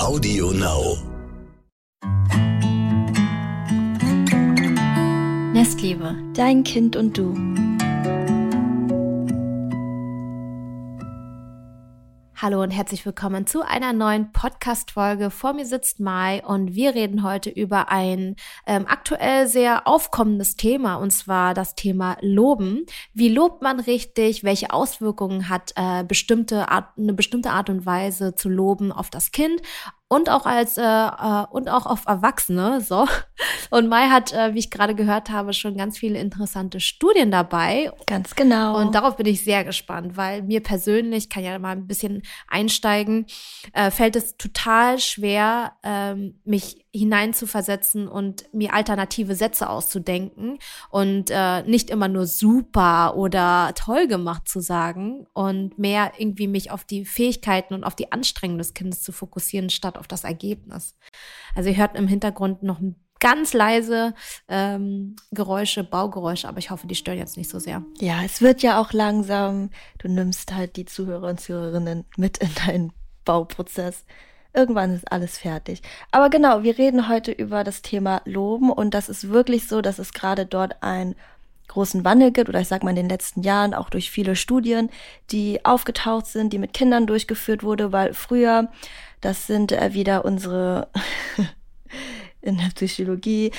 Audio Now. Nestliebe, dein Kind und du. Hallo und herzlich willkommen zu einer neuen Podcast-Folge. Vor mir sitzt Mai und wir reden heute über ein ähm, aktuell sehr aufkommendes Thema und zwar das Thema Loben. Wie lobt man richtig? Welche Auswirkungen hat äh, bestimmte Art, eine bestimmte Art und Weise zu loben auf das Kind? Und auch als äh, äh, und auch auf Erwachsene so. Und Mai hat äh, wie ich gerade gehört habe schon ganz viele interessante Studien dabei. Ganz genau. Und darauf bin ich sehr gespannt weil mir persönlich kann ja mal ein bisschen einsteigen äh, fällt es total schwer ähm, mich hineinzuversetzen und mir alternative Sätze auszudenken und äh, nicht immer nur super oder toll gemacht zu sagen und mehr irgendwie mich auf die Fähigkeiten und auf die Anstrengungen des Kindes zu fokussieren, statt auf das Ergebnis. Also ihr hört im Hintergrund noch ganz leise ähm, Geräusche, Baugeräusche, aber ich hoffe, die stören jetzt nicht so sehr. Ja, es wird ja auch langsam, du nimmst halt die Zuhörer und Zuhörerinnen mit in deinen Bauprozess. Irgendwann ist alles fertig. Aber genau, wir reden heute über das Thema Loben und das ist wirklich so, dass es gerade dort einen großen Wandel gibt oder ich sag mal in den letzten Jahren auch durch viele Studien, die aufgetaucht sind, die mit Kindern durchgeführt wurde, weil früher, das sind äh, wieder unsere in der Psychologie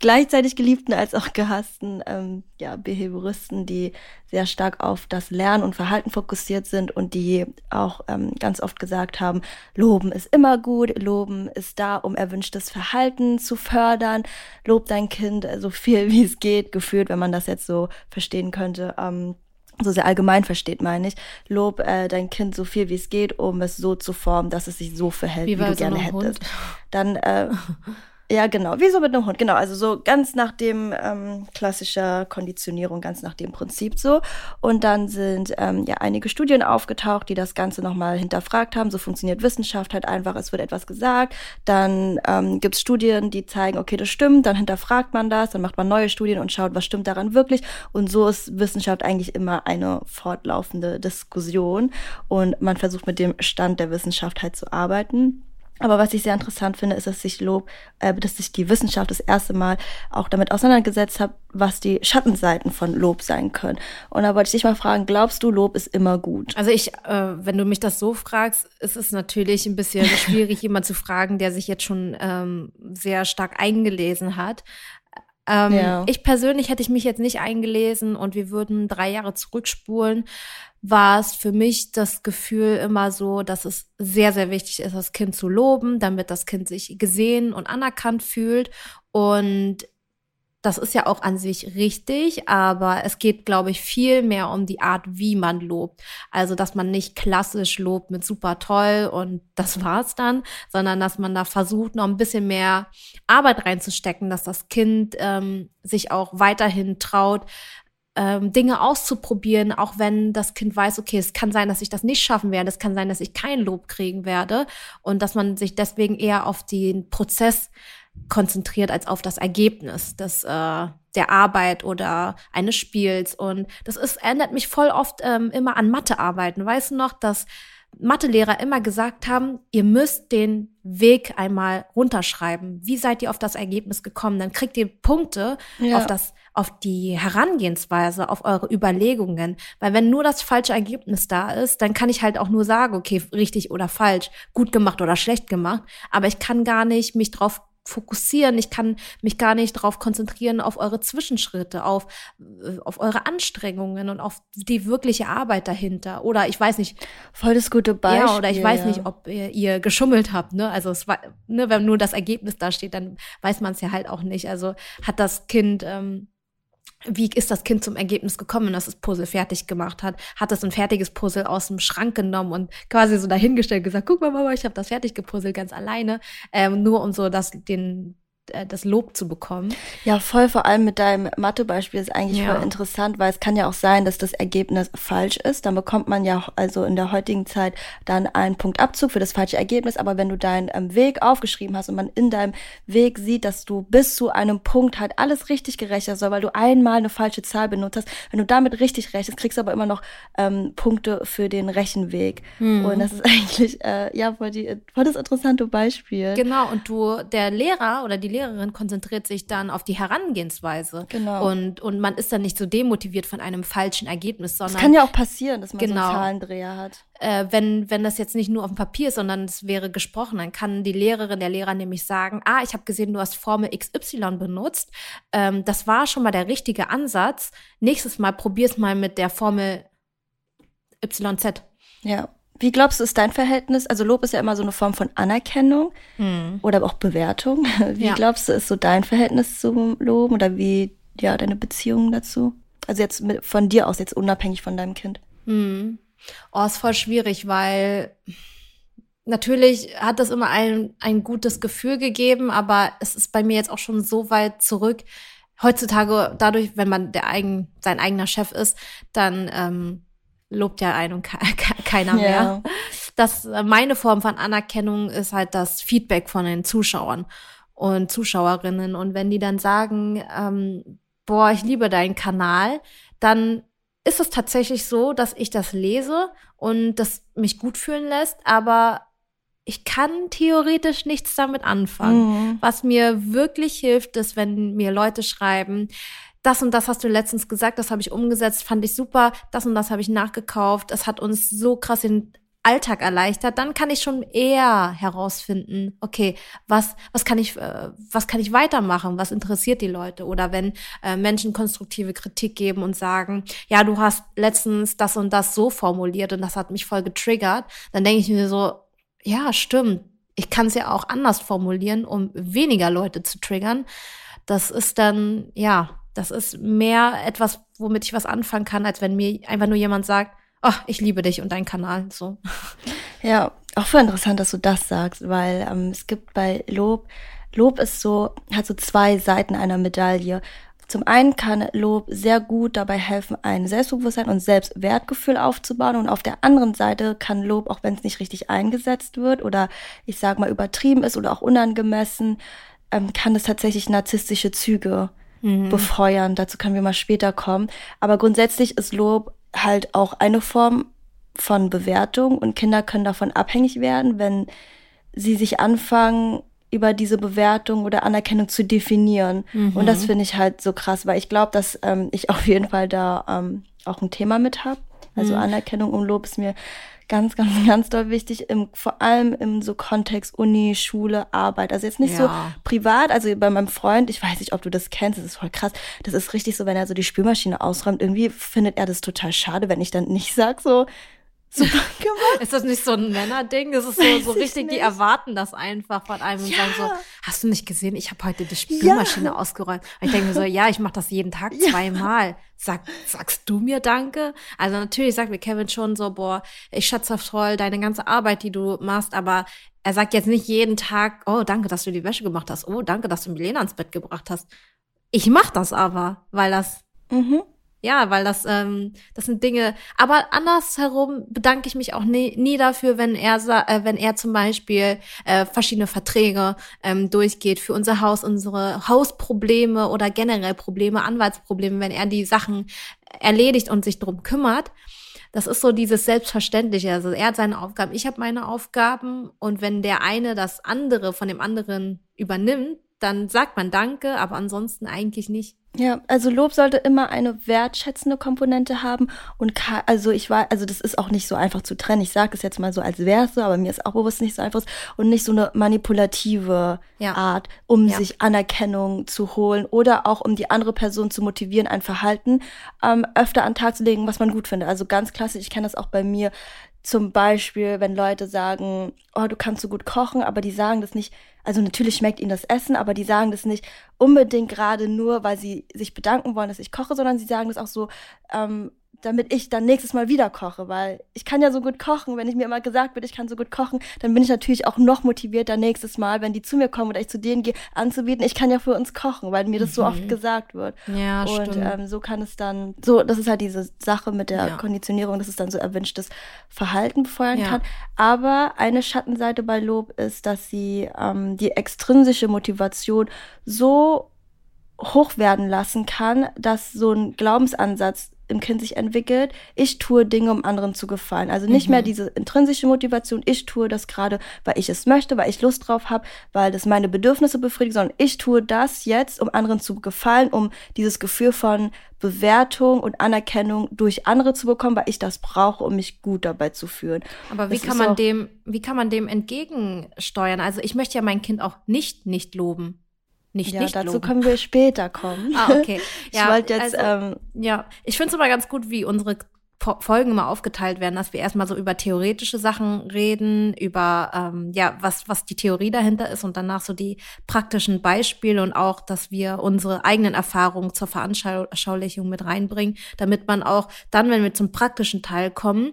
gleichzeitig geliebten als auch gehassten ähm, ja, Behavioristen, die sehr stark auf das Lernen und Verhalten fokussiert sind und die auch ähm, ganz oft gesagt haben, Loben ist immer gut, Loben ist da, um erwünschtes Verhalten zu fördern, lob dein Kind so viel wie es geht, gefühlt, wenn man das jetzt so verstehen könnte. Ähm, so sehr allgemein versteht, meine ich. Lob äh, dein Kind so viel wie es geht, um es so zu formen, dass es sich so verhält, wie, wie du gerne hättest. Dann äh, Ja, genau. Wie so mit einem Hund. Genau. Also so ganz nach dem ähm, klassischer Konditionierung, ganz nach dem Prinzip so. Und dann sind ähm, ja einige Studien aufgetaucht, die das Ganze nochmal hinterfragt haben. So funktioniert Wissenschaft halt einfach. Es wird etwas gesagt. Dann ähm, gibt es Studien, die zeigen, okay, das stimmt. Dann hinterfragt man das. Dann macht man neue Studien und schaut, was stimmt daran wirklich. Und so ist Wissenschaft eigentlich immer eine fortlaufende Diskussion. Und man versucht mit dem Stand der Wissenschaft halt zu arbeiten. Aber was ich sehr interessant finde, ist, dass sich Lob, äh, dass sich die Wissenschaft das erste Mal auch damit auseinandergesetzt hat, was die Schattenseiten von Lob sein können. Und da wollte ich dich mal fragen, glaubst du, Lob ist immer gut? Also ich, äh, wenn du mich das so fragst, ist es natürlich ein bisschen schwierig, jemand zu fragen, der sich jetzt schon ähm, sehr stark eingelesen hat. Ähm, ja. Ich persönlich hätte ich mich jetzt nicht eingelesen und wir würden drei Jahre zurückspulen war es für mich das Gefühl immer so, dass es sehr, sehr wichtig ist, das Kind zu loben, damit das Kind sich gesehen und anerkannt fühlt. Und das ist ja auch an sich richtig, aber es geht, glaube ich, viel mehr um die Art, wie man lobt. Also, dass man nicht klassisch lobt mit super toll und das war's dann, sondern dass man da versucht, noch ein bisschen mehr Arbeit reinzustecken, dass das Kind ähm, sich auch weiterhin traut, ähm, Dinge auszuprobieren, auch wenn das Kind weiß, okay, es kann sein, dass ich das nicht schaffen werde, es kann sein, dass ich kein Lob kriegen werde und dass man sich deswegen eher auf den Prozess konzentriert als auf das Ergebnis des, äh, der Arbeit oder eines Spiels. Und das ist, erinnert mich voll oft ähm, immer an Mathearbeiten. Weißt du noch, dass Mathelehrer immer gesagt haben, ihr müsst den Weg einmal runterschreiben. Wie seid ihr auf das Ergebnis gekommen? Dann kriegt ihr Punkte ja. auf das, auf die Herangehensweise, auf eure Überlegungen. Weil wenn nur das falsche Ergebnis da ist, dann kann ich halt auch nur sagen, okay, richtig oder falsch, gut gemacht oder schlecht gemacht. Aber ich kann gar nicht mich drauf fokussieren. Ich kann mich gar nicht darauf konzentrieren, auf eure Zwischenschritte, auf, äh, auf eure Anstrengungen und auf die wirkliche Arbeit dahinter. Oder ich weiß nicht. Voll das gute Beispiel. Ja, oder ich weiß nicht, ob ihr, ihr, geschummelt habt. Ne? Also es war, ne, wenn nur das Ergebnis da steht, dann weiß man es ja halt auch nicht. Also hat das Kind ähm, wie ist das Kind zum Ergebnis gekommen, dass das Puzzle fertig gemacht hat? Hat es ein fertiges Puzzle aus dem Schrank genommen und quasi so dahingestellt gesagt, guck mal, Mama, ich habe das fertig gepuzzelt ganz alleine, ähm, nur um so das den das Lob zu bekommen. Ja, voll, vor allem mit deinem Mathebeispiel ist eigentlich ja. voll interessant, weil es kann ja auch sein, dass das Ergebnis falsch ist. Dann bekommt man ja also in der heutigen Zeit dann einen Punktabzug für das falsche Ergebnis. Aber wenn du deinen ähm, Weg aufgeschrieben hast und man in deinem Weg sieht, dass du bis zu einem Punkt halt alles richtig gerechnet hast, weil du einmal eine falsche Zahl benutzt hast, wenn du damit richtig rechnest, kriegst du aber immer noch ähm, Punkte für den Rechenweg. Hm. Und das ist eigentlich, äh, ja, voll, die, voll das interessante Beispiel. Genau, und du, der Lehrer oder die Lehrerin konzentriert sich dann auf die Herangehensweise. Genau. Und, und man ist dann nicht so demotiviert von einem falschen Ergebnis, sondern. Es kann ja auch passieren, dass man genau, so einen Zahlendreher hat. Äh, wenn, wenn das jetzt nicht nur auf dem Papier ist, sondern es wäre gesprochen, dann kann die Lehrerin, der Lehrer nämlich sagen, ah, ich habe gesehen, du hast Formel XY benutzt. Ähm, das war schon mal der richtige Ansatz. Nächstes Mal probier's mal mit der Formel YZ. Ja. Wie glaubst du, ist dein Verhältnis? Also Lob ist ja immer so eine Form von Anerkennung mhm. oder auch Bewertung. Wie ja. glaubst du, ist so dein Verhältnis zum Lob oder wie ja deine Beziehung dazu? Also jetzt mit, von dir aus, jetzt unabhängig von deinem Kind. Mhm. Oh, ist voll schwierig, weil natürlich hat das immer ein, ein gutes Gefühl gegeben, aber es ist bei mir jetzt auch schon so weit zurück. Heutzutage, dadurch, wenn man der eigen, sein eigener Chef ist, dann ähm, lobt ja einen und keiner mehr. Ja. Das, äh, meine Form von Anerkennung ist halt das Feedback von den Zuschauern und Zuschauerinnen. Und wenn die dann sagen, ähm, boah, ich liebe deinen Kanal, dann ist es tatsächlich so, dass ich das lese und das mich gut fühlen lässt, aber ich kann theoretisch nichts damit anfangen. Mhm. Was mir wirklich hilft, ist, wenn mir Leute schreiben, das und das hast du letztens gesagt, das habe ich umgesetzt, fand ich super, das und das habe ich nachgekauft, das hat uns so krass den Alltag erleichtert, dann kann ich schon eher herausfinden, okay, was, was kann ich, äh, was kann ich weitermachen? Was interessiert die Leute? Oder wenn äh, Menschen konstruktive Kritik geben und sagen, ja, du hast letztens das und das so formuliert und das hat mich voll getriggert, dann denke ich mir so, ja, stimmt. Ich kann es ja auch anders formulieren, um weniger Leute zu triggern. Das ist dann, ja, das ist mehr etwas, womit ich was anfangen kann, als wenn mir einfach nur jemand sagt, oh, ich liebe dich und deinen Kanal. So. Ja, auch voll interessant, dass du das sagst, weil ähm, es gibt bei Lob, Lob ist so, hat so zwei Seiten einer Medaille. Zum einen kann Lob sehr gut dabei helfen, ein Selbstbewusstsein und Selbstwertgefühl aufzubauen. Und auf der anderen Seite kann Lob, auch wenn es nicht richtig eingesetzt wird oder ich sag mal übertrieben ist oder auch unangemessen, ähm, kann es tatsächlich narzisstische Züge mhm. befeuern. Dazu können wir mal später kommen. Aber grundsätzlich ist Lob halt auch eine Form von Bewertung und Kinder können davon abhängig werden, wenn sie sich anfangen, über diese Bewertung oder Anerkennung zu definieren. Mhm. Und das finde ich halt so krass, weil ich glaube, dass ähm, ich auf jeden Fall da ähm, auch ein Thema mit habe. Also mhm. Anerkennung und Lob ist mir ganz, ganz, ganz doll wichtig, im, vor allem im so Kontext Uni, Schule, Arbeit. Also jetzt nicht ja. so privat, also bei meinem Freund, ich weiß nicht, ob du das kennst, das ist voll krass. Das ist richtig so, wenn er so die Spülmaschine ausräumt, irgendwie findet er das total schade, wenn ich dann nicht sag so, Super gemacht. Ist das nicht so ein Männerding? Das ist so, so richtig, die erwarten das einfach von einem und sagen so, hast du nicht gesehen, ich habe heute die Spülmaschine ja. ausgeräumt. Und ich denke mir so, ja, ich mache das jeden Tag ja. zweimal. Sag, sagst du mir Danke? Also natürlich sagt mir Kevin schon so, boah, ich schätze voll deine ganze Arbeit, die du machst, aber er sagt jetzt nicht jeden Tag, oh, danke, dass du die Wäsche gemacht hast. Oh, danke, dass du Milena ins Bett gebracht hast. Ich mach das aber, weil das mhm ja, weil das, ähm, das sind Dinge. Aber andersherum bedanke ich mich auch nie, nie dafür, wenn er, äh, wenn er zum Beispiel äh, verschiedene Verträge ähm, durchgeht für unser Haus, unsere Hausprobleme oder generell Probleme, Anwaltsprobleme, wenn er die Sachen erledigt und sich drum kümmert. Das ist so dieses Selbstverständliche. Also er hat seine Aufgaben, ich habe meine Aufgaben und wenn der eine das andere von dem anderen übernimmt, dann sagt man Danke, aber ansonsten eigentlich nicht. Ja, also Lob sollte immer eine wertschätzende Komponente haben und also ich war, also das ist auch nicht so einfach zu trennen. Ich sage es jetzt mal so, als wäre es so, aber mir ist auch bewusst nicht so einfach und nicht so eine manipulative ja. Art, um ja. sich Anerkennung zu holen oder auch um die andere Person zu motivieren, ein Verhalten ähm, öfter an den Tag zu legen, was man gut findet. Also ganz klassisch, ich kenne das auch bei mir. Zum Beispiel, wenn Leute sagen, oh, du kannst so gut kochen, aber die sagen das nicht, also natürlich schmeckt ihnen das Essen, aber die sagen das nicht unbedingt gerade nur, weil sie sich bedanken wollen, dass ich koche, sondern sie sagen das auch so, ähm, damit ich dann nächstes Mal wieder koche, weil ich kann ja so gut kochen. Wenn ich mir immer gesagt wird, ich kann so gut kochen, dann bin ich natürlich auch noch motivierter nächstes Mal, wenn die zu mir kommen oder ich zu denen gehe, anzubieten, ich kann ja für uns kochen, weil mir das mhm. so oft mhm. gesagt wird. Ja, Und ähm, so kann es dann, so, das ist halt diese Sache mit der ja. Konditionierung, dass es dann so erwünschtes Verhalten befeuern ja. kann. Aber eine Schattenseite bei Lob ist, dass sie ähm, die extrinsische Motivation so hoch werden lassen kann, dass so ein Glaubensansatz im Kind sich entwickelt, ich tue Dinge, um anderen zu gefallen. Also nicht mhm. mehr diese intrinsische Motivation, ich tue das gerade, weil ich es möchte, weil ich Lust drauf habe, weil das meine Bedürfnisse befriedigt, sondern ich tue das jetzt, um anderen zu gefallen, um dieses Gefühl von Bewertung und Anerkennung durch andere zu bekommen, weil ich das brauche, um mich gut dabei zu fühlen. Aber wie das kann man dem, wie kann man dem entgegensteuern? Also ich möchte ja mein Kind auch nicht nicht loben nicht ja, nicht dazu loben. können wir später kommen. Ah, okay. Ja, ich wollte jetzt. Also, ähm, ja, ich finde es immer ganz gut, wie unsere Folgen immer aufgeteilt werden, dass wir erstmal so über theoretische Sachen reden, über ähm, ja, was, was die Theorie dahinter ist und danach so die praktischen Beispiele und auch, dass wir unsere eigenen Erfahrungen zur Veranschaulichung mit reinbringen, damit man auch dann, wenn wir zum praktischen Teil kommen,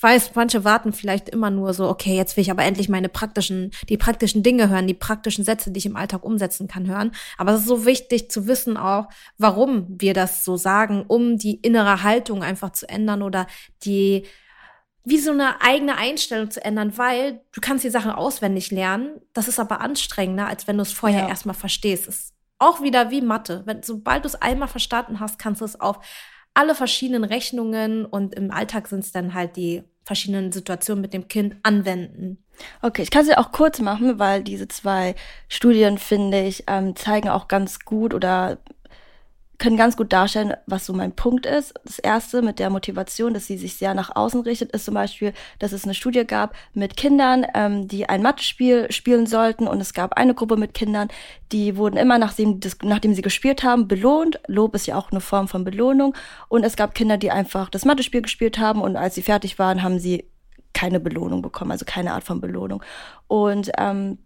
ich weiß, manche warten vielleicht immer nur so, okay, jetzt will ich aber endlich meine praktischen, die praktischen Dinge hören, die praktischen Sätze, die ich im Alltag umsetzen kann, hören. Aber es ist so wichtig zu wissen auch, warum wir das so sagen, um die innere Haltung einfach zu ändern oder die, wie so eine eigene Einstellung zu ändern, weil du kannst die Sachen auswendig lernen. Das ist aber anstrengender, als wenn du es vorher ja. erstmal verstehst. Es ist auch wieder wie Mathe. Wenn, sobald du es einmal verstanden hast, kannst du es auf alle verschiedenen Rechnungen und im Alltag sind es dann halt die verschiedenen Situationen mit dem Kind anwenden. Okay, ich kann sie auch kurz machen, weil diese zwei Studien, finde ich, ähm, zeigen auch ganz gut oder können ganz gut darstellen, was so mein Punkt ist. Das erste mit der Motivation, dass sie sich sehr nach außen richtet, ist zum Beispiel, dass es eine Studie gab mit Kindern, ähm, die ein Mathespiel spielen sollten und es gab eine Gruppe mit Kindern, die wurden immer, nachdem, das, nachdem sie gespielt haben, belohnt. Lob ist ja auch eine Form von Belohnung. Und es gab Kinder, die einfach das Mathespiel gespielt haben und als sie fertig waren, haben sie keine Belohnung bekommen, also keine Art von Belohnung. Und ähm,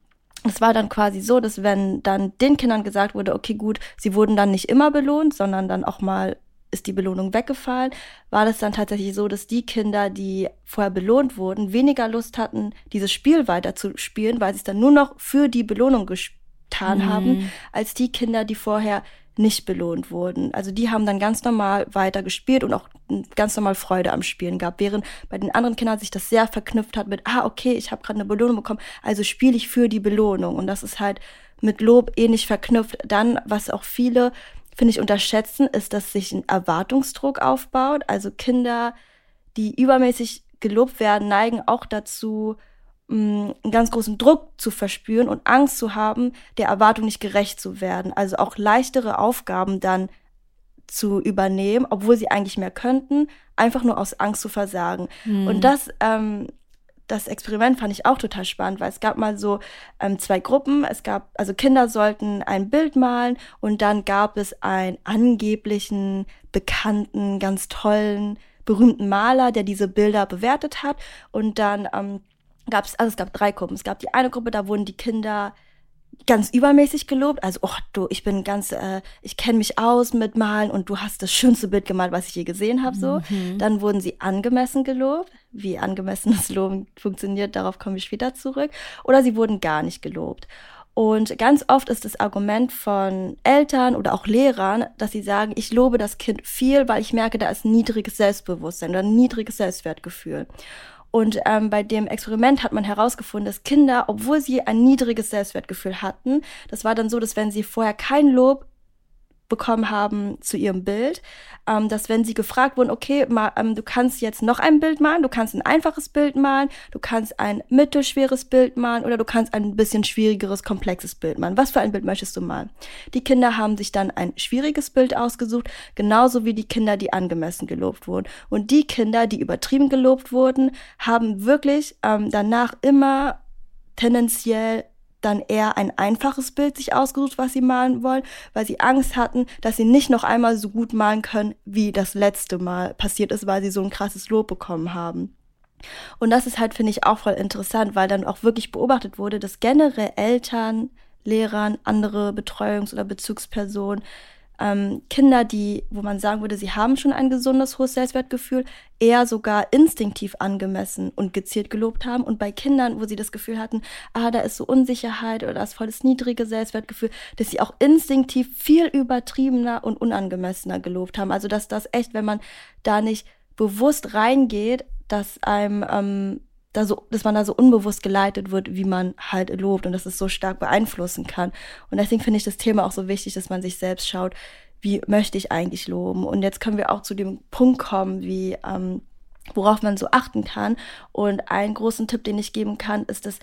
es war dann quasi so, dass wenn dann den Kindern gesagt wurde, okay, gut, sie wurden dann nicht immer belohnt, sondern dann auch mal ist die Belohnung weggefallen, war das dann tatsächlich so, dass die Kinder, die vorher belohnt wurden, weniger Lust hatten, dieses Spiel weiter zu spielen, weil sie es dann nur noch für die Belohnung getan mhm. haben, als die Kinder, die vorher nicht belohnt wurden. Also die haben dann ganz normal weiter gespielt und auch ganz normal Freude am Spielen gehabt, während bei den anderen Kindern sich das sehr verknüpft hat mit, ah, okay, ich habe gerade eine Belohnung bekommen, also spiele ich für die Belohnung. Und das ist halt mit Lob ähnlich verknüpft. Dann, was auch viele, finde ich, unterschätzen, ist, dass sich ein Erwartungsdruck aufbaut. Also Kinder, die übermäßig gelobt werden, neigen auch dazu, einen ganz großen Druck zu verspüren und Angst zu haben, der Erwartung nicht gerecht zu werden. Also auch leichtere Aufgaben dann zu übernehmen, obwohl sie eigentlich mehr könnten, einfach nur aus Angst zu versagen. Mhm. Und das, ähm, das Experiment fand ich auch total spannend, weil es gab mal so ähm, zwei Gruppen. Es gab, also Kinder sollten ein Bild malen und dann gab es einen angeblichen, bekannten, ganz tollen, berühmten Maler, der diese Bilder bewertet hat. Und dann ähm, gab es, also es gab drei Gruppen. Es gab die eine Gruppe, da wurden die Kinder ganz übermäßig gelobt. Also, oh du, ich bin ganz, äh, ich kenne mich aus mit Malen und du hast das schönste Bild gemalt, was ich je gesehen habe. So. Mhm. Dann wurden sie angemessen gelobt. Wie angemessenes Loben funktioniert, darauf komme ich später zurück. Oder sie wurden gar nicht gelobt. Und ganz oft ist das Argument von Eltern oder auch Lehrern, dass sie sagen, ich lobe das Kind viel, weil ich merke, da ist niedriges Selbstbewusstsein oder niedriges Selbstwertgefühl. Und ähm, bei dem Experiment hat man herausgefunden, dass Kinder, obwohl sie ein niedriges Selbstwertgefühl hatten, das war dann so, dass wenn sie vorher kein Lob bekommen haben zu ihrem Bild, ähm, dass wenn sie gefragt wurden, okay, mal, ähm, du kannst jetzt noch ein Bild malen, du kannst ein einfaches Bild malen, du kannst ein mittelschweres Bild malen oder du kannst ein bisschen schwierigeres, komplexes Bild malen. Was für ein Bild möchtest du malen? Die Kinder haben sich dann ein schwieriges Bild ausgesucht, genauso wie die Kinder, die angemessen gelobt wurden. Und die Kinder, die übertrieben gelobt wurden, haben wirklich ähm, danach immer tendenziell dann eher ein einfaches Bild sich ausgesucht, was sie malen wollen, weil sie Angst hatten, dass sie nicht noch einmal so gut malen können, wie das letzte Mal passiert ist, weil sie so ein krasses Lob bekommen haben. Und das ist halt, finde ich, auch voll interessant, weil dann auch wirklich beobachtet wurde, dass generell Eltern, Lehrern, andere Betreuungs- oder Bezugspersonen ähm, Kinder, die, wo man sagen würde, sie haben schon ein gesundes, hohes Selbstwertgefühl, eher sogar instinktiv angemessen und gezielt gelobt haben. Und bei Kindern, wo sie das Gefühl hatten, ah, da ist so Unsicherheit oder das niedrige Selbstwertgefühl, dass sie auch instinktiv viel übertriebener und unangemessener gelobt haben. Also dass das echt, wenn man da nicht bewusst reingeht, dass einem ähm, da so, dass man da so unbewusst geleitet wird, wie man halt lobt und dass es so stark beeinflussen kann. Und deswegen finde ich das Thema auch so wichtig, dass man sich selbst schaut, wie möchte ich eigentlich loben. Und jetzt können wir auch zu dem Punkt kommen, wie ähm, worauf man so achten kann. Und einen großen Tipp, den ich geben kann, ist, dass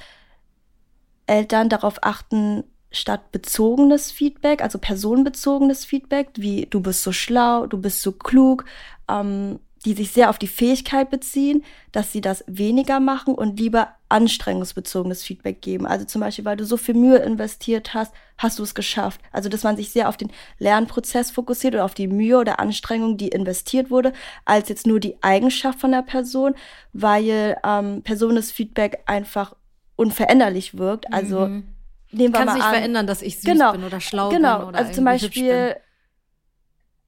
Eltern darauf achten, statt bezogenes Feedback, also personenbezogenes Feedback, wie du bist so schlau, du bist so klug, ähm, die sich sehr auf die Fähigkeit beziehen, dass sie das weniger machen und lieber anstrengungsbezogenes Feedback geben. Also zum Beispiel, weil du so viel Mühe investiert hast, hast du es geschafft. Also dass man sich sehr auf den Lernprozess fokussiert oder auf die Mühe oder Anstrengung, die investiert wurde, als jetzt nur die Eigenschaft von der Person, weil ähm, persones Feedback einfach unveränderlich wirkt. Also mhm. nehmen wir Kann mal sich an, verändern, dass ich süß genau, bin oder schlau genau, bin oder also zum Beispiel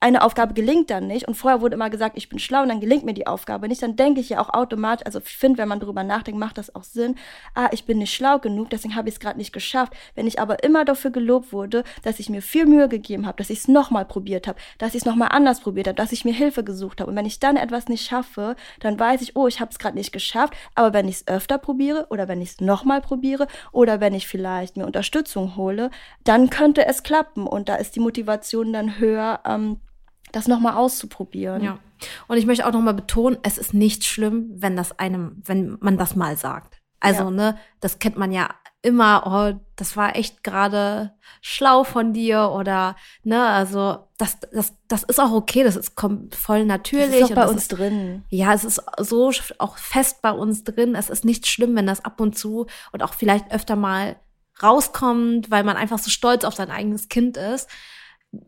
eine Aufgabe gelingt dann nicht und vorher wurde immer gesagt, ich bin schlau und dann gelingt mir die Aufgabe nicht, dann denke ich ja auch automatisch, also ich finde, wenn man darüber nachdenkt, macht das auch Sinn, ah, ich bin nicht schlau genug, deswegen habe ich es gerade nicht geschafft. Wenn ich aber immer dafür gelobt wurde, dass ich mir viel Mühe gegeben habe, dass ich es nochmal probiert habe, dass ich es nochmal anders probiert habe, dass ich mir Hilfe gesucht habe und wenn ich dann etwas nicht schaffe, dann weiß ich, oh, ich habe es gerade nicht geschafft, aber wenn ich es öfter probiere oder wenn ich es nochmal probiere oder wenn ich vielleicht mir Unterstützung hole, dann könnte es klappen und da ist die Motivation dann höher, ähm, das nochmal auszuprobieren. Ja. Und ich möchte auch nochmal betonen, es ist nicht schlimm, wenn das einem, wenn man das mal sagt. Also, ja. ne, das kennt man ja immer, oh, das war echt gerade schlau von dir oder, ne, also, das, das, das ist auch okay, das ist voll natürlich. Das ist auch bei uns ist, drin. Ja, es ist so auch fest bei uns drin. Es ist nicht schlimm, wenn das ab und zu und auch vielleicht öfter mal rauskommt, weil man einfach so stolz auf sein eigenes Kind ist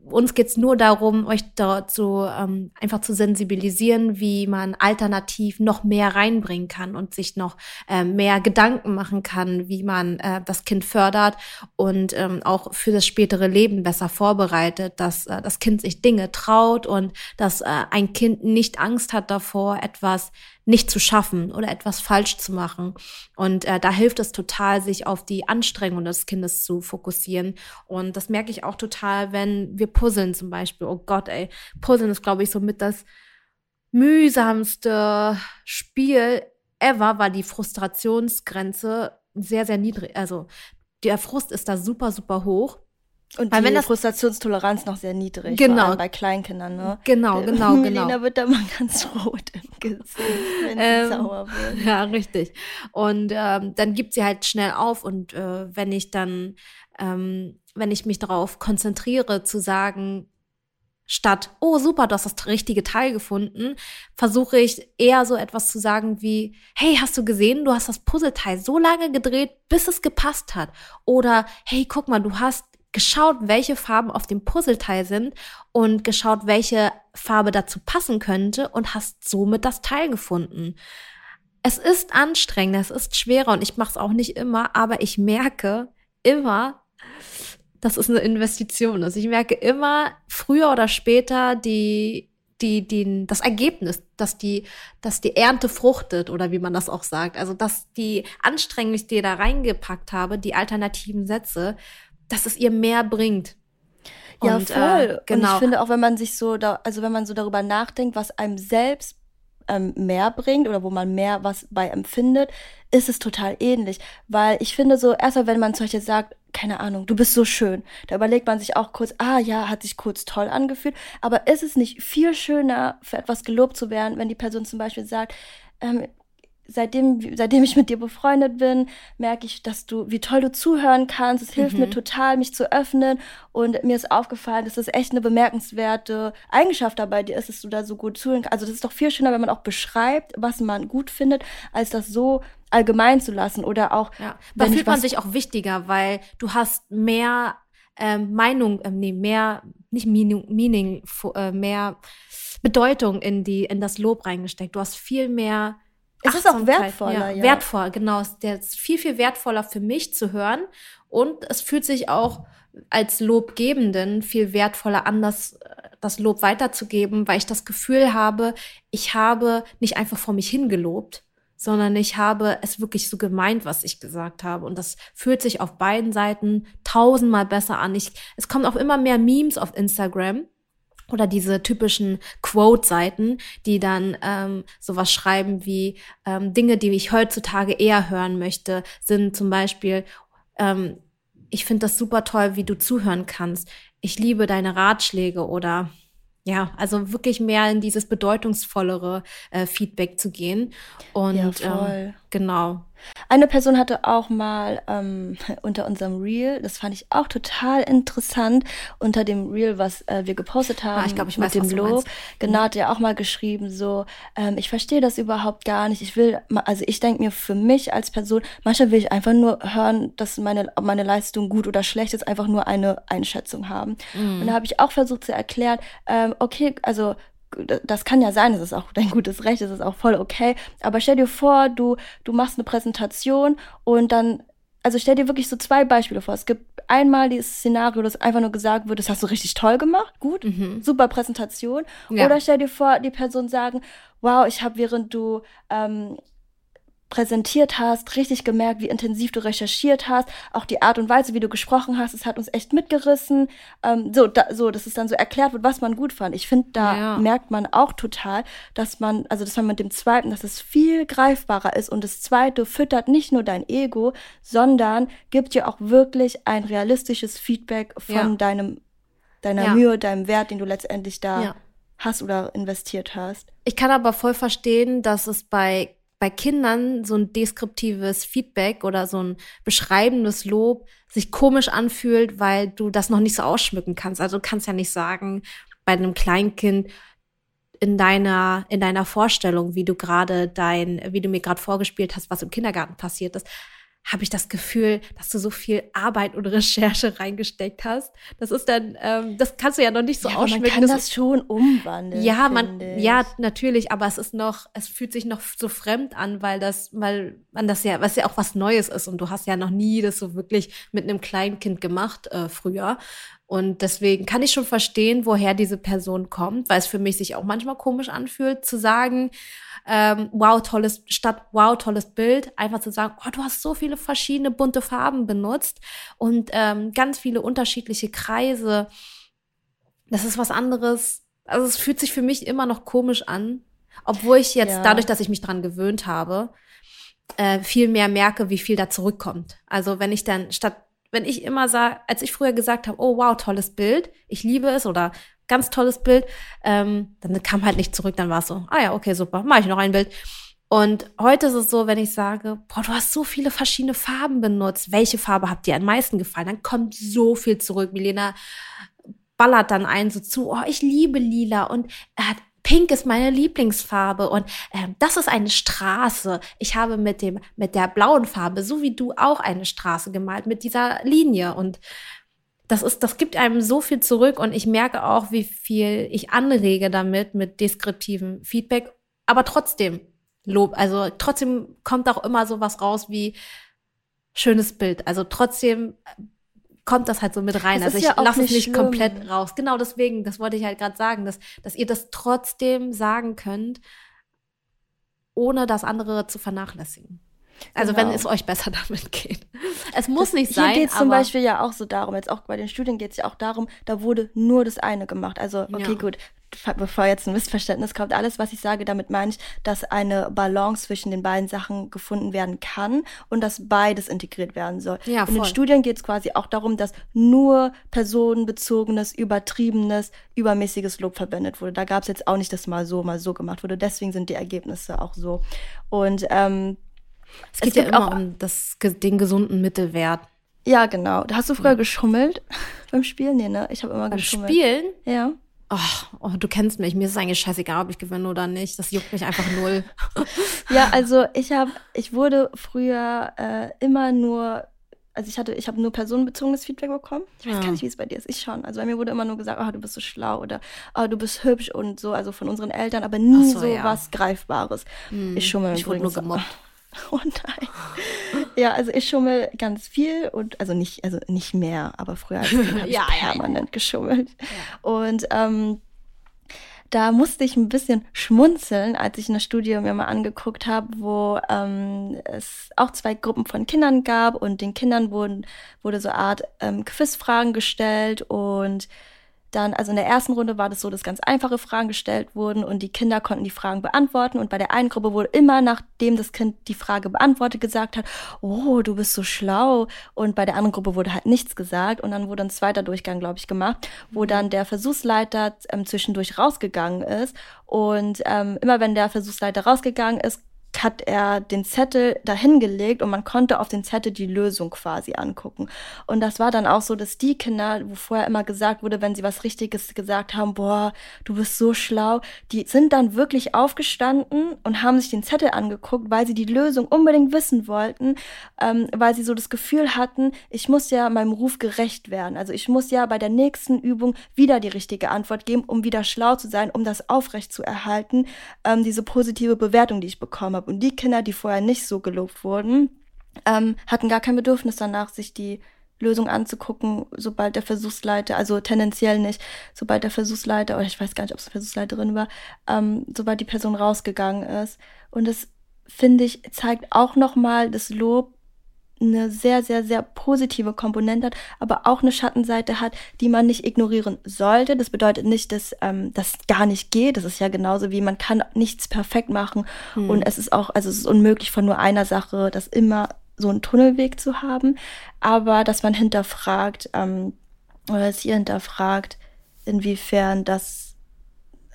uns geht's nur darum, euch so ähm, einfach zu sensibilisieren, wie man alternativ noch mehr reinbringen kann und sich noch äh, mehr Gedanken machen kann, wie man äh, das Kind fördert und ähm, auch für das spätere Leben besser vorbereitet, dass äh, das Kind sich Dinge traut und dass äh, ein Kind nicht Angst hat davor, etwas nicht zu schaffen oder etwas falsch zu machen. Und äh, da hilft es total, sich auf die Anstrengung des Kindes zu fokussieren. Und das merke ich auch total, wenn wir puzzeln zum Beispiel. Oh Gott, ey, puzzeln ist, glaube ich, so mit das mühsamste Spiel ever, weil die Frustrationsgrenze sehr, sehr niedrig, also der Frust ist da super, super hoch. Und Weil die wenn das, Frustrationstoleranz noch sehr niedrig genau. bei Kleinkindern, ne? Genau, genau, Melina genau. wird da mal ganz rot im Gesicht, wenn ähm, sie sauer wird. Ja, richtig. Und ähm, dann gibt sie halt schnell auf und äh, wenn ich dann, ähm, wenn ich mich darauf konzentriere, zu sagen, statt, oh super, du hast das richtige Teil gefunden, versuche ich eher so etwas zu sagen wie, hey, hast du gesehen, du hast das Puzzleteil so lange gedreht, bis es gepasst hat. Oder, hey, guck mal, du hast geschaut, welche Farben auf dem Puzzleteil sind und geschaut, welche Farbe dazu passen könnte und hast somit das Teil gefunden. Es ist anstrengend, es ist schwerer und ich mache es auch nicht immer, aber ich merke immer, dass es eine Investition ist. Ich merke immer früher oder später die die, die, das Ergebnis, dass die, dass die Ernte fruchtet oder wie man das auch sagt. Also, dass die Anstrengung, die ich da reingepackt habe, die alternativen Sätze, dass es ihr mehr bringt. Ja, und, äh, voll. Äh, genau. Und ich genau. finde auch, wenn man sich so da, also wenn man so darüber nachdenkt, was einem selbst ähm, mehr bringt oder wo man mehr was bei empfindet, ist es total ähnlich. Weil ich finde so, erstmal, wenn man zum Beispiel sagt, keine Ahnung, du bist so schön, da überlegt man sich auch kurz, ah ja, hat sich kurz toll angefühlt. Aber ist es nicht viel schöner, für etwas gelobt zu werden, wenn die Person zum Beispiel sagt, ähm, seitdem, seitdem ich mit dir befreundet bin, merke ich, dass du, wie toll du zuhören kannst. Es hilft mhm. mir total, mich zu öffnen. Und mir ist aufgefallen, dass das echt eine bemerkenswerte Eigenschaft dabei dir ist, dass du da so gut zuhören kannst. Also das ist doch viel schöner, wenn man auch beschreibt, was man gut findet, als das so allgemein zu lassen. Oder auch. Ja, da fühlt man sich auch wichtiger, weil du hast mehr ähm, Meinung, ähm, nee, mehr, nicht Meaning, Meaning äh, mehr Bedeutung in die, in das Lob reingesteckt. Du hast viel mehr es ist auch wertvoller, ja, ja. Wertvoll, genau. Der ist viel, viel wertvoller für mich zu hören. Und es fühlt sich auch als Lobgebenden viel wertvoller an, das, das Lob weiterzugeben, weil ich das Gefühl habe, ich habe nicht einfach vor mich hingelobt, sondern ich habe es wirklich so gemeint, was ich gesagt habe. Und das fühlt sich auf beiden Seiten tausendmal besser an. Ich, es kommen auch immer mehr Memes auf Instagram oder diese typischen Quote-Seiten, die dann ähm, sowas schreiben wie ähm, Dinge, die ich heutzutage eher hören möchte, sind zum Beispiel, ähm, ich finde das super toll, wie du zuhören kannst. Ich liebe deine Ratschläge oder ja, also wirklich mehr in dieses bedeutungsvollere äh, Feedback zu gehen. Und ja, voll. Ähm, genau. Eine Person hatte auch mal ähm, unter unserem Reel, das fand ich auch total interessant, unter dem Reel, was äh, wir gepostet haben, ah, ich glaub, ich mit weiß, dem Lob, genau, hat er auch mal geschrieben, so, ähm, ich verstehe das überhaupt gar nicht. Ich will, also ich denke mir für mich als Person, manchmal will ich einfach nur hören, dass meine, meine Leistung gut oder schlecht ist, einfach nur eine Einschätzung haben. Mhm. Und da habe ich auch versucht zu erklären, ähm, okay, also das kann ja sein, das ist auch dein gutes Recht, das ist auch voll okay. Aber stell dir vor, du, du machst eine Präsentation und dann, also stell dir wirklich so zwei Beispiele vor. Es gibt einmal dieses Szenario, dass einfach nur gesagt wird, das hast du richtig toll gemacht, gut, mhm. super Präsentation. Ja. Oder stell dir vor, die Person sagen, wow, ich habe während du ähm, präsentiert hast, richtig gemerkt, wie intensiv du recherchiert hast, auch die Art und Weise, wie du gesprochen hast, es hat uns echt mitgerissen. Ähm, so, da, so, dass es dann so erklärt wird, was man gut fand. Ich finde, da ja. merkt man auch total, dass man, also dass man mit dem zweiten, dass es viel greifbarer ist und das zweite füttert nicht nur dein Ego, sondern gibt dir auch wirklich ein realistisches Feedback von ja. deinem, deiner ja. Mühe, deinem Wert, den du letztendlich da hast oder investiert hast. Ich kann aber voll verstehen, dass es bei bei Kindern so ein deskriptives Feedback oder so ein beschreibendes Lob sich komisch anfühlt, weil du das noch nicht so ausschmücken kannst. Also du kannst ja nicht sagen, bei einem Kleinkind in deiner, in deiner Vorstellung, wie du gerade dein, wie du mir gerade vorgespielt hast, was im Kindergarten passiert ist, habe ich das Gefühl, dass du so viel Arbeit und Recherche reingesteckt hast. Das ist dann, ähm, das kannst du ja noch nicht so ja, ausschmecken. Man kann das, das schon umwandeln. Ja, man, ich. ja, natürlich, aber es ist noch, es fühlt sich noch so fremd an, weil das, weil man das ja, was ja auch was Neues ist und du hast ja noch nie das so wirklich mit einem Kleinkind gemacht äh, früher. Und deswegen kann ich schon verstehen, woher diese Person kommt, weil es für mich sich auch manchmal komisch anfühlt, zu sagen, ähm, wow, tolles, statt wow, tolles Bild, einfach zu sagen, oh, du hast so viele verschiedene bunte Farben benutzt und ähm, ganz viele unterschiedliche Kreise. Das ist was anderes. Also es fühlt sich für mich immer noch komisch an, obwohl ich jetzt ja. dadurch, dass ich mich dran gewöhnt habe, äh, viel mehr merke, wie viel da zurückkommt. Also wenn ich dann statt wenn ich immer sage, als ich früher gesagt habe, oh wow, tolles Bild, ich liebe es oder ganz tolles Bild. Ähm, dann kam halt nicht zurück, dann war es so, ah ja, okay, super, mache ich noch ein Bild. Und heute ist es so, wenn ich sage, boah, du hast so viele verschiedene Farben benutzt, welche Farbe hat dir am meisten gefallen? Dann kommt so viel zurück. Milena ballert dann ein so zu, oh, ich liebe lila und er hat Pink ist meine Lieblingsfarbe und äh, das ist eine Straße. Ich habe mit dem mit der blauen Farbe, so wie du auch eine Straße gemalt mit dieser Linie und das ist, das gibt einem so viel zurück und ich merke auch, wie viel ich anrege damit mit deskriptivem Feedback, aber trotzdem Lob. Also trotzdem kommt auch immer so was raus wie schönes Bild. Also trotzdem kommt das halt so mit rein. also ich ja lasse es nicht schlimm. komplett raus. Genau deswegen, das wollte ich halt gerade sagen, dass, dass ihr das trotzdem sagen könnt, ohne das andere zu vernachlässigen. Also genau. wenn es euch besser damit geht. Es muss das, nicht sein. Hier geht es zum Beispiel ja auch so darum, jetzt auch bei den Studien geht es ja auch darum, da wurde nur das eine gemacht. Also, okay, ja. gut, bevor jetzt ein Missverständnis kommt, alles, was ich sage, damit meine ich, dass eine Balance zwischen den beiden Sachen gefunden werden kann und dass beides integriert werden soll. Ja, voll. In den Studien geht es quasi auch darum, dass nur personenbezogenes, übertriebenes, übermäßiges Lob verwendet wurde. Da gab es jetzt auch nicht, dass mal so, mal so gemacht wurde. Deswegen sind die Ergebnisse auch so. Und ähm, es geht es ja immer um das, den gesunden Mittelwert. Ja, genau. Hast du früher ja. geschummelt beim Spielen? Nee, ne? Ich habe immer beim geschummelt. Spielen? Ja. Oh, oh, du kennst mich. Mir ist es eigentlich scheißegal, ob ich gewinne oder nicht. Das juckt mich einfach null. ja, also ich habe, ich wurde früher äh, immer nur also ich hatte, ich habe nur personenbezogenes Feedback bekommen. Ich weiß ja. gar nicht, wie es bei dir ist. Ich schon. Also bei mir wurde immer nur gesagt, oh, du bist so schlau oder oh, du bist hübsch und so, also von unseren Eltern, aber nie so, so ja. was Greifbares. Hm. Ich schummel ich wurde nur gemobbt. Oh nein. ja, also ich schummel ganz viel und also nicht, also nicht mehr, aber früher habe ich ja, permanent geschummelt. Und ähm, da musste ich ein bisschen schmunzeln, als ich eine Studie mir mal angeguckt habe, wo ähm, es auch zwei Gruppen von Kindern gab und den Kindern wurden, wurde so eine Art ähm, Quizfragen gestellt und dann, also in der ersten Runde war das so, dass ganz einfache Fragen gestellt wurden und die Kinder konnten die Fragen beantworten. Und bei der einen Gruppe wurde immer, nachdem das Kind die Frage beantwortet, gesagt hat, oh, du bist so schlau. Und bei der anderen Gruppe wurde halt nichts gesagt. Und dann wurde ein zweiter Durchgang, glaube ich, gemacht, wo mhm. dann der Versuchsleiter ähm, zwischendurch rausgegangen ist. Und ähm, immer wenn der Versuchsleiter rausgegangen ist, hat er den Zettel dahingelegt und man konnte auf den Zettel die Lösung quasi angucken. Und das war dann auch so, dass die Kinder, wo vorher immer gesagt wurde, wenn sie was Richtiges gesagt haben, boah, du bist so schlau, die sind dann wirklich aufgestanden und haben sich den Zettel angeguckt, weil sie die Lösung unbedingt wissen wollten, ähm, weil sie so das Gefühl hatten, ich muss ja meinem Ruf gerecht werden. Also ich muss ja bei der nächsten Übung wieder die richtige Antwort geben, um wieder schlau zu sein, um das aufrecht zu erhalten, ähm, diese positive Bewertung, die ich bekommen habe. Und die Kinder, die vorher nicht so gelobt wurden, ähm, hatten gar kein Bedürfnis danach, sich die Lösung anzugucken, sobald der Versuchsleiter, also tendenziell nicht, sobald der Versuchsleiter, oder ich weiß gar nicht, ob es Versuchsleiterin war, ähm, sobald die Person rausgegangen ist. Und das, finde ich, zeigt auch nochmal das Lob eine sehr, sehr, sehr positive Komponente hat, aber auch eine Schattenseite hat, die man nicht ignorieren sollte. Das bedeutet nicht, dass ähm, das gar nicht geht. Das ist ja genauso wie man kann nichts perfekt machen hm. und es ist auch, also es ist unmöglich von nur einer Sache, das immer so einen Tunnelweg zu haben, aber dass man hinterfragt ähm, oder dass ihr hinterfragt, inwiefern das,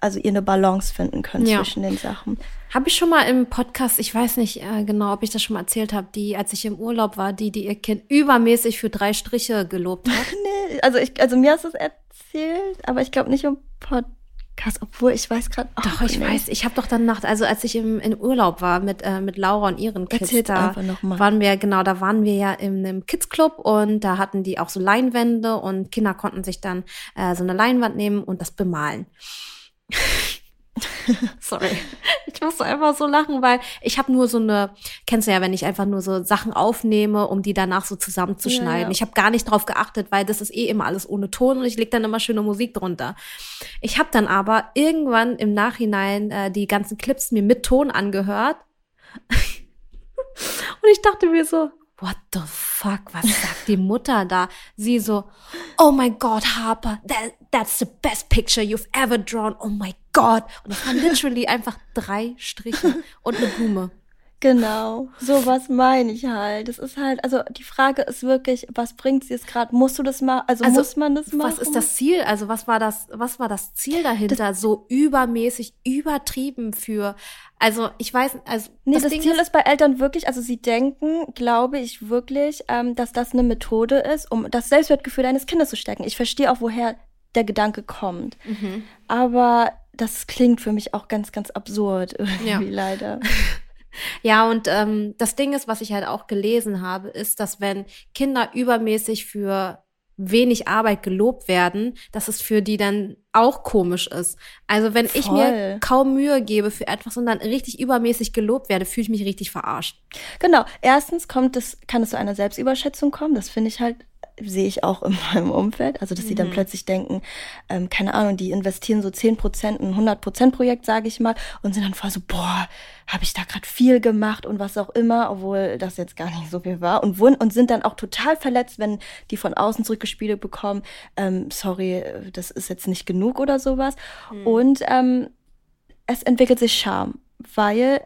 also ihr eine Balance finden könnt ja. zwischen den Sachen. Habe ich schon mal im Podcast, ich weiß nicht äh, genau, ob ich das schon mal erzählt habe, die, als ich im Urlaub war, die, die ihr Kind übermäßig für drei Striche gelobt hat. nee, also ich, also mir hast du es erzählt, aber ich glaube nicht im Podcast, obwohl ich weiß gerade auch Doch, ich nicht. weiß, ich habe doch dann nach, also als ich im, in Urlaub war mit, äh, mit Laura und ihren Kids, Erzählt da waren wir, genau, da waren wir ja in einem Kids Club und da hatten die auch so Leinwände und Kinder konnten sich dann äh, so eine Leinwand nehmen und das bemalen. Sorry. Ich musste einfach so lachen, weil ich habe nur so eine, kennst du ja, wenn ich einfach nur so Sachen aufnehme, um die danach so zusammenzuschneiden. Ja, ja. Ich habe gar nicht drauf geachtet, weil das ist eh immer alles ohne Ton und ich leg dann immer schöne Musik drunter. Ich habe dann aber irgendwann im Nachhinein äh, die ganzen Clips mir mit Ton angehört. und ich dachte mir so, what the fuck, was sagt die Mutter da? Sie so, oh my God, Harper, that, that's the best picture you've ever drawn, oh my God. Und das waren literally einfach drei Striche und eine Blume. Genau, so was meine ich halt. Das ist halt, also die Frage ist wirklich, was bringt sie jetzt gerade? Musst du das mal, also, also, muss man das machen? Was ist das Ziel? Also was war das, was war das Ziel dahinter? Das, so übermäßig, übertrieben für, also ich weiß, also nee, das, das Ziel ist, ist, bei Eltern wirklich, also sie denken, glaube ich wirklich, ähm, dass das eine Methode ist, um das Selbstwertgefühl deines Kindes zu stärken. Ich verstehe auch, woher der Gedanke kommt, mhm. aber das klingt für mich auch ganz, ganz absurd irgendwie ja. leider. Ja, und ähm, das Ding ist, was ich halt auch gelesen habe, ist, dass wenn Kinder übermäßig für wenig Arbeit gelobt werden, dass es für die dann auch komisch ist. Also wenn Voll. ich mir kaum Mühe gebe für etwas und dann richtig übermäßig gelobt werde, fühle ich mich richtig verarscht. Genau. Erstens kommt es, kann es zu einer Selbstüberschätzung kommen. Das finde ich halt sehe ich auch in meinem Umfeld. Also, dass mhm. sie dann mhm. plötzlich denken, ähm, keine Ahnung, die investieren so 10 Prozent, ein 100 Prozent Projekt, sage ich mal, und sind dann voll so, boah, habe ich da gerade viel gemacht und was auch immer, obwohl das jetzt gar nicht so viel war. Und, und sind dann auch total verletzt, wenn die von außen zurückgespielt bekommen, ähm, sorry, das ist jetzt nicht genug oder sowas. Mhm. Und ähm, es entwickelt sich Scham, weil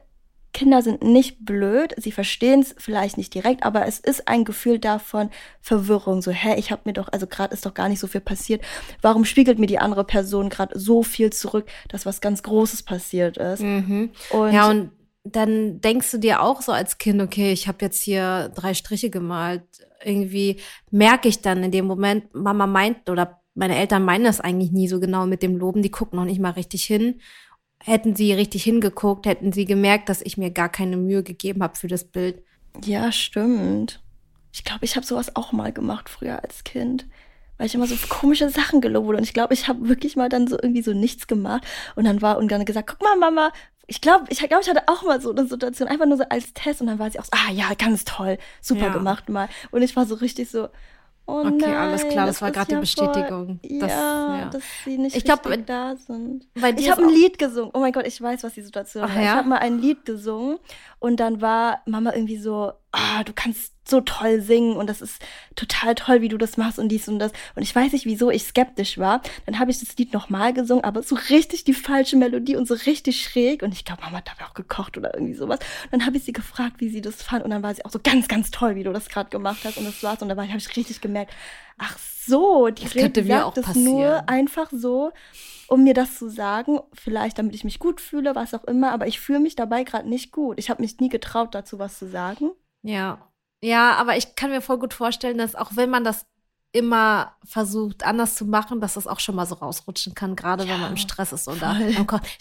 Kinder sind nicht blöd, sie verstehen es vielleicht nicht direkt, aber es ist ein Gefühl davon Verwirrung. So, hä, ich habe mir doch, also gerade ist doch gar nicht so viel passiert. Warum spiegelt mir die andere Person gerade so viel zurück, dass was ganz Großes passiert ist? Mhm. Und ja, und dann denkst du dir auch so als Kind, okay, ich habe jetzt hier drei Striche gemalt. Irgendwie merke ich dann in dem Moment, Mama meint oder meine Eltern meinen das eigentlich nie so genau mit dem Loben, die gucken noch nicht mal richtig hin hätten sie richtig hingeguckt, hätten sie gemerkt, dass ich mir gar keine Mühe gegeben habe für das Bild. Ja, stimmt. Ich glaube, ich habe sowas auch mal gemacht früher als Kind weil ich immer so komische Sachen gelobt wurde. Und ich glaube, ich habe wirklich mal dann so irgendwie so nichts gemacht. Und dann war und dann gesagt, guck mal, Mama, ich glaube, ich glaube, ich hatte auch mal so eine Situation, einfach nur so als Test. Und dann war sie auch so, ah ja, ganz toll, super ja. gemacht mal. Und ich war so richtig so, Oh okay, nein, alles klar, das, das war gerade ja die Bestätigung. Voll, dass, ja, ja, dass sie nicht ich glaub, da sind. ich habe ein Lied gesungen. Oh mein Gott, ich weiß, was die Situation Ach, war. Ja? Ich habe mal ein Lied gesungen und dann war Mama irgendwie so, ah, du kannst so toll singen und das ist total toll, wie du das machst und dies und das. Und ich weiß nicht, wieso ich skeptisch war. Dann habe ich das Lied nochmal gesungen, aber so richtig die falsche Melodie und so richtig schräg. Und ich glaube, Mama hat dabei auch gekocht oder irgendwie sowas. Und dann habe ich sie gefragt, wie sie das fand. Und dann war sie auch so ganz, ganz toll, wie du das gerade gemacht hast. Und das war's. Und dabei habe ich richtig gemerkt, ach so, die das sagt es nur einfach so, um mir das zu sagen, vielleicht damit ich mich gut fühle, was auch immer, aber ich fühle mich dabei gerade nicht gut. Ich habe mich nie getraut, dazu was zu sagen. Ja. Ja, aber ich kann mir voll gut vorstellen, dass auch wenn man das immer versucht, anders zu machen, dass das auch schon mal so rausrutschen kann, gerade ja, wenn man im Stress ist oder Ich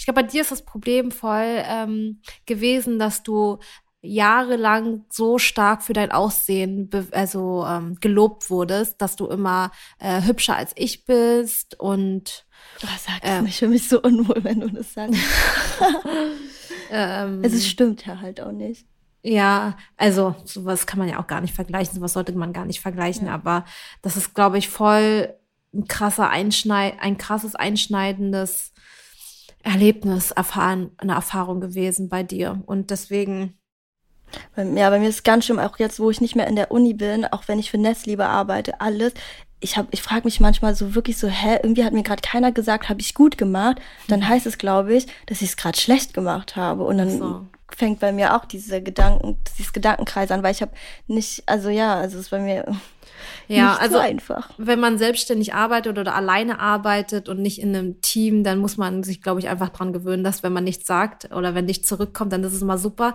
glaube, bei dir ist das Problem voll ähm, gewesen, dass du jahrelang so stark für dein Aussehen also ähm, gelobt wurdest, dass du immer äh, hübscher als ich bist und Oh, sag es ähm, nicht, für mich so unwohl, wenn du das sagst. ähm, es stimmt ja halt auch nicht. Ja, also sowas kann man ja auch gar nicht vergleichen, sowas sollte man gar nicht vergleichen, ja. aber das ist, glaube ich, voll ein krasser Einschneid, ein krasses einschneidendes Erlebnis, erfahren, eine Erfahrung gewesen bei dir. Und deswegen. Ja, bei mir ist es ganz schlimm, auch jetzt, wo ich nicht mehr in der Uni bin, auch wenn ich für Netzliebe arbeite, alles. Ich habe, ich frage mich manchmal so wirklich so, hä, irgendwie hat mir gerade keiner gesagt, habe ich gut gemacht. Dann mhm. heißt es, glaube ich, dass ich es gerade schlecht gemacht habe. Und dann so fängt bei mir auch diese Gedanken, dieses Gedankenkreis an, weil ich habe nicht, also ja, also es ist bei mir ja, nicht also so einfach. Wenn man selbstständig arbeitet oder alleine arbeitet und nicht in einem Team, dann muss man sich, glaube ich, einfach dran gewöhnen, dass wenn man nichts sagt oder wenn nichts zurückkommt, dann ist es immer super.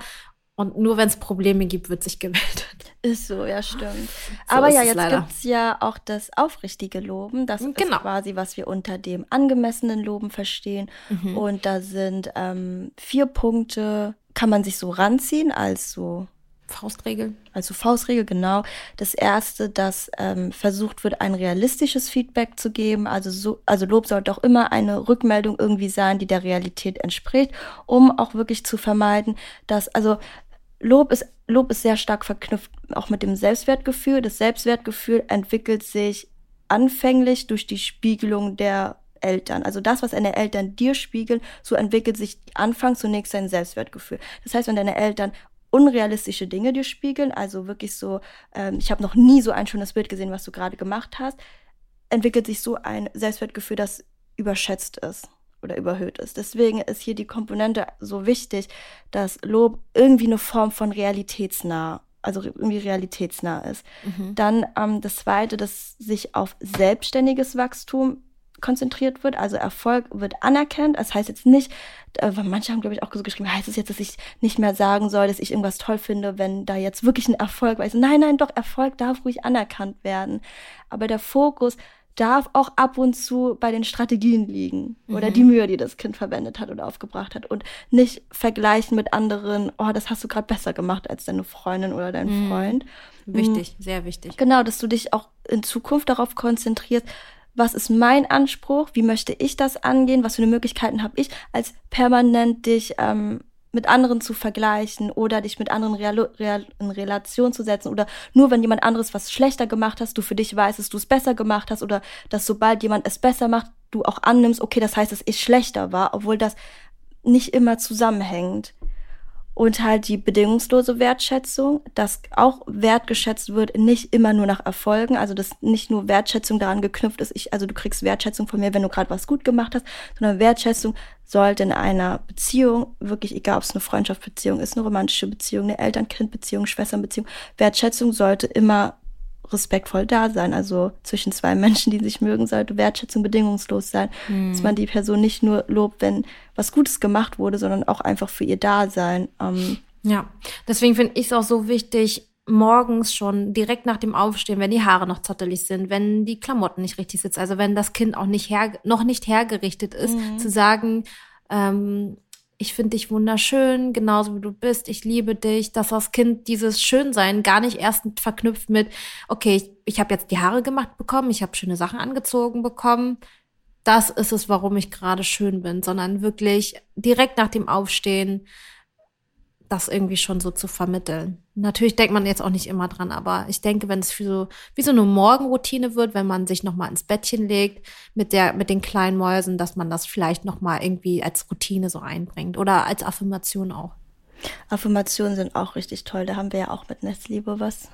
Und nur wenn es Probleme gibt, wird sich gemeldet. Ist so, ja, stimmt. So Aber ja, jetzt gibt es ja auch das aufrichtige Loben. Das genau. ist quasi, was wir unter dem angemessenen Loben verstehen. Mhm. Und da sind ähm, vier Punkte, kann man sich so ranziehen als so Faustregel. Also Faustregel, genau. Das erste, dass ähm, versucht wird, ein realistisches Feedback zu geben. Also, so, also Lob sollte auch immer eine Rückmeldung irgendwie sein, die der Realität entspricht, um auch wirklich zu vermeiden, dass, also Lob ist, Lob ist sehr stark verknüpft auch mit dem Selbstwertgefühl. Das Selbstwertgefühl entwickelt sich anfänglich durch die Spiegelung der Eltern. Also das, was deine Eltern dir spiegeln, so entwickelt sich anfangs zunächst dein Selbstwertgefühl. Das heißt, wenn deine Eltern unrealistische Dinge dir spiegeln, also wirklich so, ähm, ich habe noch nie so ein schönes Bild gesehen, was du gerade gemacht hast, entwickelt sich so ein Selbstwertgefühl, das überschätzt ist oder überhöht ist. Deswegen ist hier die Komponente so wichtig, dass Lob irgendwie eine Form von realitätsnah, also irgendwie realitätsnah ist. Mhm. Dann ähm, das Zweite, dass sich auf selbstständiges Wachstum konzentriert wird. Also Erfolg wird anerkannt. Das heißt jetzt nicht, äh, manche haben, glaube ich, auch so geschrieben, heißt es jetzt, dass ich nicht mehr sagen soll, dass ich irgendwas toll finde, wenn da jetzt wirklich ein Erfolg so, nein, nein, doch, Erfolg darf ruhig anerkannt werden. Aber der Fokus darf auch ab und zu bei den Strategien liegen oder mhm. die Mühe, die das Kind verwendet hat oder aufgebracht hat und nicht vergleichen mit anderen, oh, das hast du gerade besser gemacht als deine Freundin oder dein mhm. Freund. Wichtig, mhm. sehr wichtig. Genau, dass du dich auch in Zukunft darauf konzentrierst, was ist mein Anspruch, wie möchte ich das angehen, was für eine Möglichkeiten habe ich, als permanent dich ähm, mit anderen zu vergleichen oder dich mit anderen Real, Real, in Relation zu setzen oder nur wenn jemand anderes was schlechter gemacht hast, du für dich weißt, dass du es besser gemacht hast oder dass sobald jemand es besser macht, du auch annimmst, okay, das heißt, dass ich schlechter war, obwohl das nicht immer zusammenhängt und halt die bedingungslose Wertschätzung, dass auch wertgeschätzt wird, nicht immer nur nach Erfolgen, also dass nicht nur Wertschätzung daran geknüpft ist, ich, also du kriegst Wertschätzung von mir, wenn du gerade was gut gemacht hast, sondern Wertschätzung sollte in einer Beziehung, wirklich egal ob es eine Freundschaftsbeziehung ist, eine romantische Beziehung, eine Eltern-Kind-Beziehung, Schwesternbeziehung, Wertschätzung sollte immer respektvoll da sein. Also zwischen zwei Menschen, die sich mögen, sollte Wertschätzung bedingungslos sein. Mhm. Dass man die Person nicht nur lobt, wenn was Gutes gemacht wurde, sondern auch einfach für ihr Dasein. Ähm, ja, deswegen finde ich es auch so wichtig, morgens schon direkt nach dem Aufstehen, wenn die Haare noch zottelig sind, wenn die Klamotten nicht richtig sitzen, also wenn das Kind auch nicht her, noch nicht hergerichtet ist, mhm. zu sagen, ähm, ich finde dich wunderschön, genauso wie du bist, ich liebe dich, dass das Kind dieses Schönsein gar nicht erst verknüpft mit, okay, ich, ich habe jetzt die Haare gemacht bekommen, ich habe schöne Sachen angezogen bekommen, das ist es, warum ich gerade schön bin, sondern wirklich direkt nach dem Aufstehen das irgendwie schon so zu vermitteln. Natürlich denkt man jetzt auch nicht immer dran, aber ich denke, wenn es für so, wie so eine Morgenroutine wird, wenn man sich nochmal ins Bettchen legt mit der, mit den kleinen Mäusen, dass man das vielleicht nochmal irgendwie als Routine so einbringt oder als Affirmation auch. Affirmationen sind auch richtig toll. Da haben wir ja auch mit Nestliebe was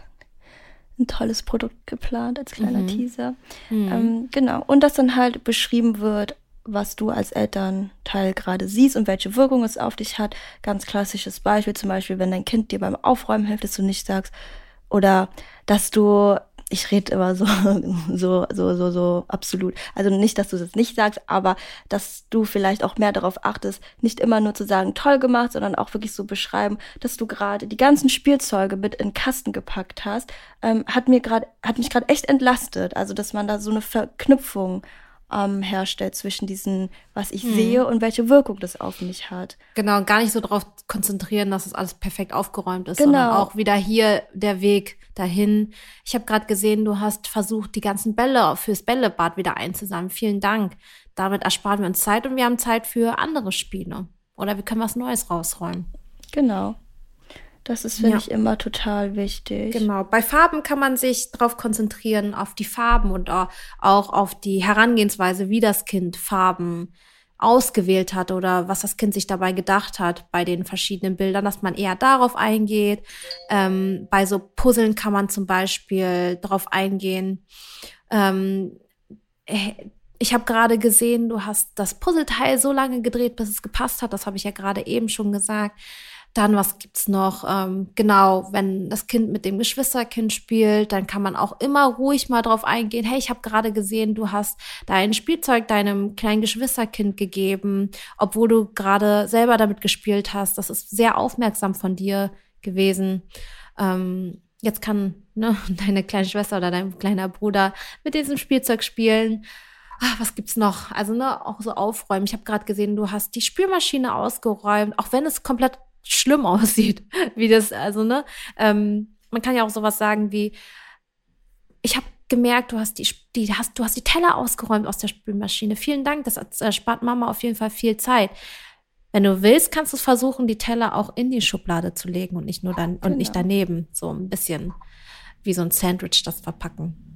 ein tolles Produkt geplant als kleiner mhm. Teaser. Mhm. Ähm, genau. Und dass dann halt beschrieben wird, was du als Elternteil gerade siehst und welche Wirkung es auf dich hat. Ganz klassisches Beispiel zum Beispiel, wenn dein Kind dir beim Aufräumen hilft, dass du nicht sagst, oder dass du, ich rede immer so, so, so, so, so absolut. Also nicht, dass du das nicht sagst, aber dass du vielleicht auch mehr darauf achtest, nicht immer nur zu sagen, toll gemacht, sondern auch wirklich so beschreiben, dass du gerade die ganzen Spielzeuge mit in Kasten gepackt hast, ähm, hat mir gerade, hat mich gerade echt entlastet. Also, dass man da so eine Verknüpfung ähm, herstellt zwischen diesen, was ich hm. sehe und welche Wirkung das auf mich hat. Genau, und gar nicht so darauf konzentrieren, dass es alles perfekt aufgeräumt ist, genau. sondern auch wieder hier der Weg dahin. Ich habe gerade gesehen, du hast versucht, die ganzen Bälle fürs Bällebad wieder einzusammeln. Vielen Dank. Damit ersparen wir uns Zeit und wir haben Zeit für andere Spiele. Oder wir können was Neues rausräumen. Genau. Das ist, finde ja. ich, immer total wichtig. Genau. Bei Farben kann man sich darauf konzentrieren, auf die Farben und auch auf die Herangehensweise, wie das Kind Farben ausgewählt hat oder was das Kind sich dabei gedacht hat bei den verschiedenen Bildern, dass man eher darauf eingeht. Ähm, bei so Puzzeln kann man zum Beispiel darauf eingehen. Ähm, äh, ich habe gerade gesehen, du hast das Puzzleteil so lange gedreht, bis es gepasst hat. Das habe ich ja gerade eben schon gesagt. Dann, was gibt's noch? Ähm, genau, wenn das Kind mit dem Geschwisterkind spielt, dann kann man auch immer ruhig mal drauf eingehen. Hey, ich habe gerade gesehen, du hast dein Spielzeug deinem kleinen Geschwisterkind gegeben, obwohl du gerade selber damit gespielt hast. Das ist sehr aufmerksam von dir gewesen. Ähm, jetzt kann ne, deine kleine Schwester oder dein kleiner Bruder mit diesem Spielzeug spielen. Ah, was gibt's noch? Also ne, auch so aufräumen. Ich habe gerade gesehen, du hast die Spülmaschine ausgeräumt, auch wenn es komplett schlimm aussieht, wie das, also, ne? Ähm, man kann ja auch sowas sagen wie, ich habe gemerkt, du hast die, die hast, du hast die Teller ausgeräumt aus der Spülmaschine. Vielen Dank, das erspart Mama auf jeden Fall viel Zeit. Wenn du willst, kannst du versuchen, die Teller auch in die Schublade zu legen und nicht nur dann genau. und nicht genau. daneben. So ein bisschen wie so ein Sandwich das verpacken.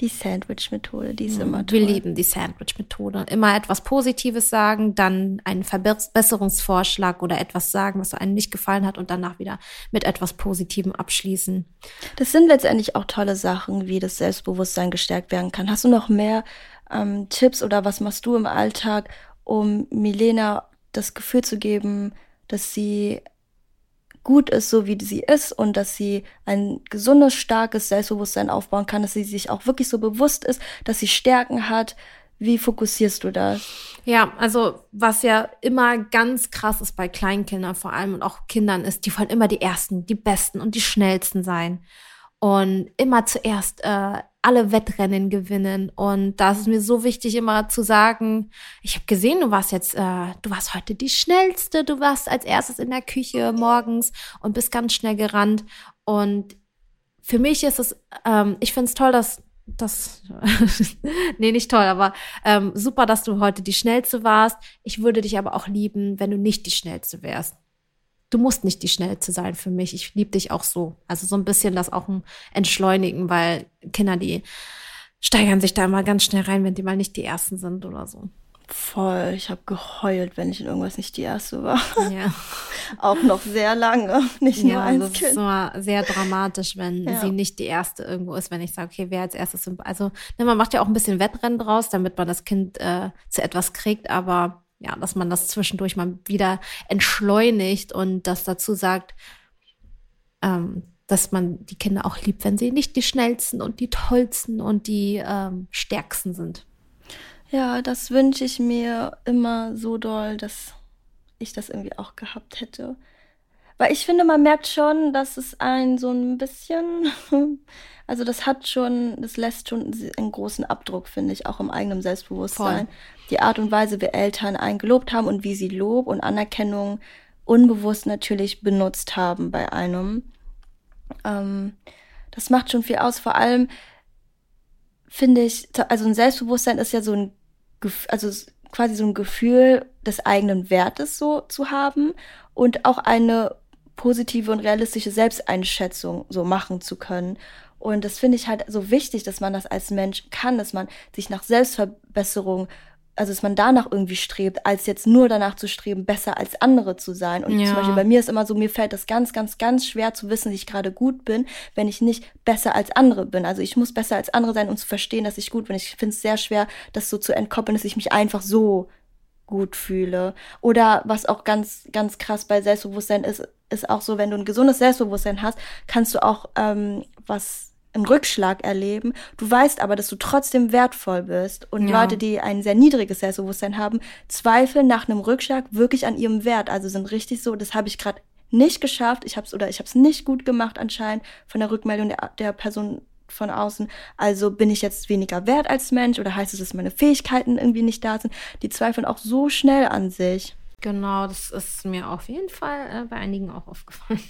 Die Sandwich-Methode, die ist mhm. immer toll. Wir lieben die Sandwich-Methode. Immer etwas Positives sagen, dann einen Verbesserungsvorschlag oder etwas sagen, was einem nicht gefallen hat und danach wieder mit etwas Positivem abschließen. Das sind letztendlich auch tolle Sachen, wie das Selbstbewusstsein gestärkt werden kann. Hast du noch mehr ähm, Tipps oder was machst du im Alltag, um Milena das Gefühl zu geben, dass sie gut ist, so wie sie ist und dass sie ein gesundes, starkes Selbstbewusstsein aufbauen kann, dass sie sich auch wirklich so bewusst ist, dass sie Stärken hat. Wie fokussierst du das? Ja, also was ja immer ganz krass ist bei Kleinkindern vor allem und auch Kindern ist, die wollen immer die Ersten, die Besten und die Schnellsten sein und immer zuerst äh, alle Wettrennen gewinnen. Und da ist es mir so wichtig, immer zu sagen, ich habe gesehen, du warst jetzt, äh, du warst heute die schnellste, du warst als erstes in der Küche morgens und bist ganz schnell gerannt. Und für mich ist es, ähm, ich finde es toll, dass das, nee, nicht toll, aber ähm, super, dass du heute die Schnellste warst. Ich würde dich aber auch lieben, wenn du nicht die Schnellste wärst du musst nicht die Schnellste sein für mich. Ich liebe dich auch so. Also so ein bisschen das auch ein Entschleunigen, weil Kinder, die steigern sich da immer ganz schnell rein, wenn die mal nicht die Ersten sind oder so. Voll. Ich habe geheult, wenn ich in irgendwas nicht die Erste war. Ja. auch noch sehr lange, nicht nur ja, als das Kind. ist immer sehr dramatisch, wenn ja. sie nicht die Erste irgendwo ist, wenn ich sage, okay, wer als erstes, also ne, man macht ja auch ein bisschen Wettrennen draus, damit man das Kind äh, zu etwas kriegt, aber ja, dass man das zwischendurch mal wieder entschleunigt und das dazu sagt, ähm, dass man die Kinder auch liebt, wenn sie nicht die schnellsten und die tollsten und die ähm, stärksten sind. Ja, das wünsche ich mir immer so doll, dass ich das irgendwie auch gehabt hätte. Weil ich finde, man merkt schon, dass es ein so ein bisschen, also das hat schon, das lässt schon einen großen Abdruck, finde ich, auch im eigenen Selbstbewusstsein. Voll. Die Art und Weise, wie Eltern einen gelobt haben und wie sie Lob und Anerkennung unbewusst natürlich benutzt haben bei einem. Ähm, das macht schon viel aus. Vor allem finde ich, also ein Selbstbewusstsein ist ja so ein, also quasi so ein Gefühl des eigenen Wertes so zu haben und auch eine positive und realistische Selbsteinschätzung so machen zu können. Und das finde ich halt so wichtig, dass man das als Mensch kann, dass man sich nach Selbstverbesserung also dass man danach irgendwie strebt, als jetzt nur danach zu streben, besser als andere zu sein. Und ja. zum Beispiel bei mir ist immer so, mir fällt das ganz, ganz, ganz schwer zu wissen, dass ich gerade gut bin, wenn ich nicht besser als andere bin. Also ich muss besser als andere sein, um zu verstehen, dass ich gut bin. Ich finde es sehr schwer, das so zu entkoppeln, dass ich mich einfach so gut fühle. Oder was auch ganz, ganz krass bei Selbstbewusstsein ist, ist auch so, wenn du ein gesundes Selbstbewusstsein hast, kannst du auch ähm, was einen Rückschlag erleben. Du weißt aber, dass du trotzdem wertvoll bist. Und ja. Leute, die ein sehr niedriges Selbstbewusstsein haben, zweifeln nach einem Rückschlag wirklich an ihrem Wert. Also sind richtig so, das habe ich gerade nicht geschafft. Ich habe es oder ich habe es nicht gut gemacht anscheinend von der Rückmeldung der, der Person von außen. Also bin ich jetzt weniger wert als Mensch oder heißt es, dass meine Fähigkeiten irgendwie nicht da sind? Die zweifeln auch so schnell an sich. Genau, das ist mir auf jeden Fall äh, bei einigen auch aufgefallen.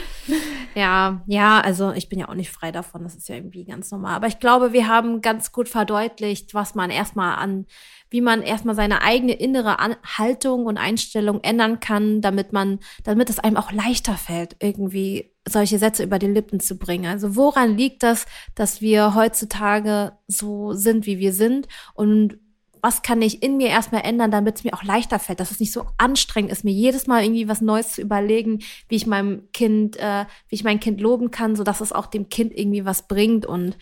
ja, ja, also ich bin ja auch nicht frei davon, das ist ja irgendwie ganz normal. Aber ich glaube, wir haben ganz gut verdeutlicht, was man erstmal an, wie man erstmal seine eigene innere an Haltung und Einstellung ändern kann, damit man, damit es einem auch leichter fällt, irgendwie solche Sätze über die Lippen zu bringen. Also woran liegt das, dass wir heutzutage so sind, wie wir sind und was kann ich in mir erstmal ändern, damit es mir auch leichter fällt, dass es nicht so anstrengend ist, mir jedes Mal irgendwie was Neues zu überlegen, wie ich meinem Kind, äh, wie ich mein Kind loben kann, so dass es auch dem Kind irgendwie was bringt und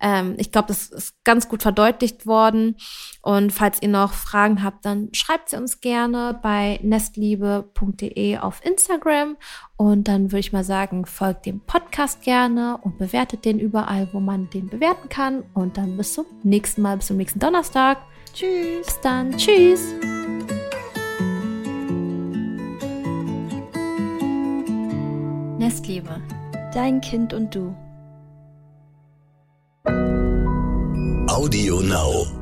ähm, ich glaube, das ist ganz gut verdeutlicht worden. Und falls ihr noch Fragen habt, dann schreibt sie uns gerne bei nestliebe.de auf Instagram. Und dann würde ich mal sagen, folgt dem Podcast gerne und bewertet den überall, wo man den bewerten kann. Und dann bis zum nächsten Mal, bis zum nächsten Donnerstag. Tschüss. Bis dann. Tschüss. Nestliebe. Dein Kind und du. Audio Now.